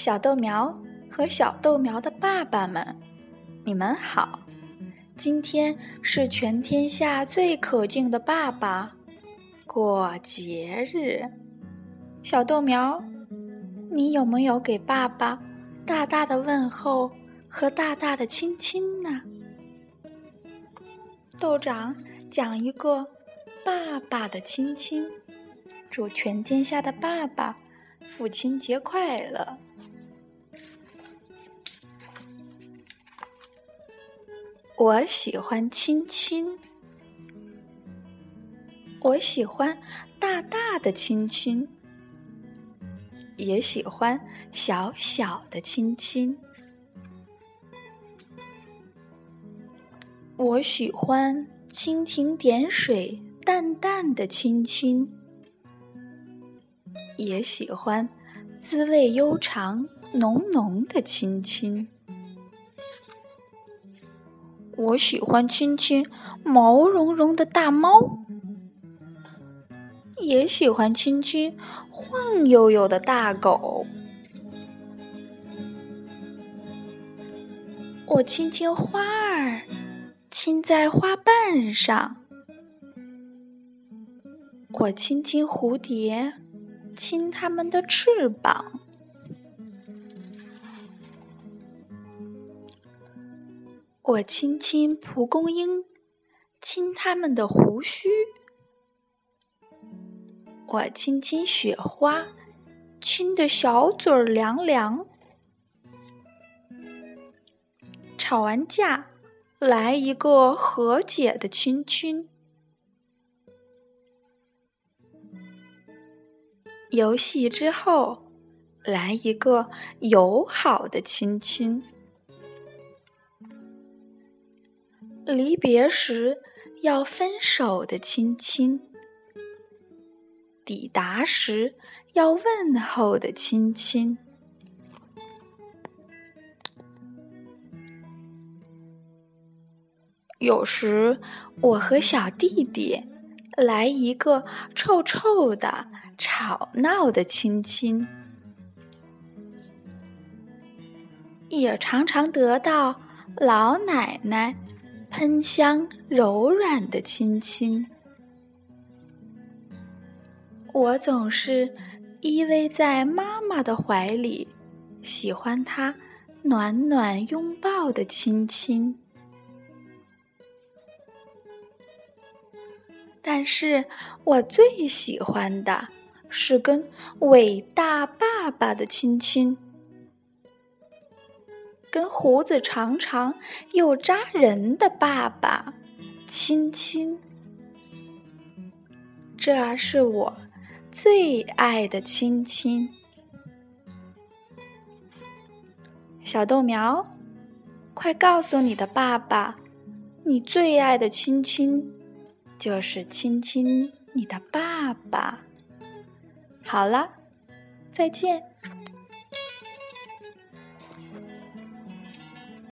小豆苗和小豆苗的爸爸们，你们好！今天是全天下最可敬的爸爸过节日。小豆苗，你有没有给爸爸大大的问候和大大的亲亲呢？豆长讲一个爸爸的亲亲，祝全天下的爸爸父亲节快乐。我喜欢亲亲，我喜欢大大的亲亲，也喜欢小小的亲亲。我喜欢蜻蜓点水、淡淡的亲亲，也喜欢滋味悠长、浓浓的亲亲。我喜欢亲亲毛茸茸的大猫，也喜欢亲亲晃悠悠的大狗。我亲亲花儿，亲在花瓣上；我亲亲蝴蝶，亲它们的翅膀。我亲亲蒲公英，亲它们的胡须；我亲亲雪花，亲的小嘴儿凉凉。吵完架，来一个和解的亲亲；游戏之后，来一个友好的亲亲。离别时要分手的亲亲，抵达时要问候的亲亲。有时我和小弟弟来一个臭臭的、吵闹的亲亲，也常常得到老奶奶。喷香柔软的亲亲，我总是依偎在妈妈的怀里，喜欢她暖暖拥抱的亲亲。但是我最喜欢的是跟伟大爸爸的亲亲。跟胡子长长又扎人的爸爸亲亲，这是我最爱的亲亲。小豆苗，快告诉你的爸爸，你最爱的亲亲就是亲亲你的爸爸。好了，再见。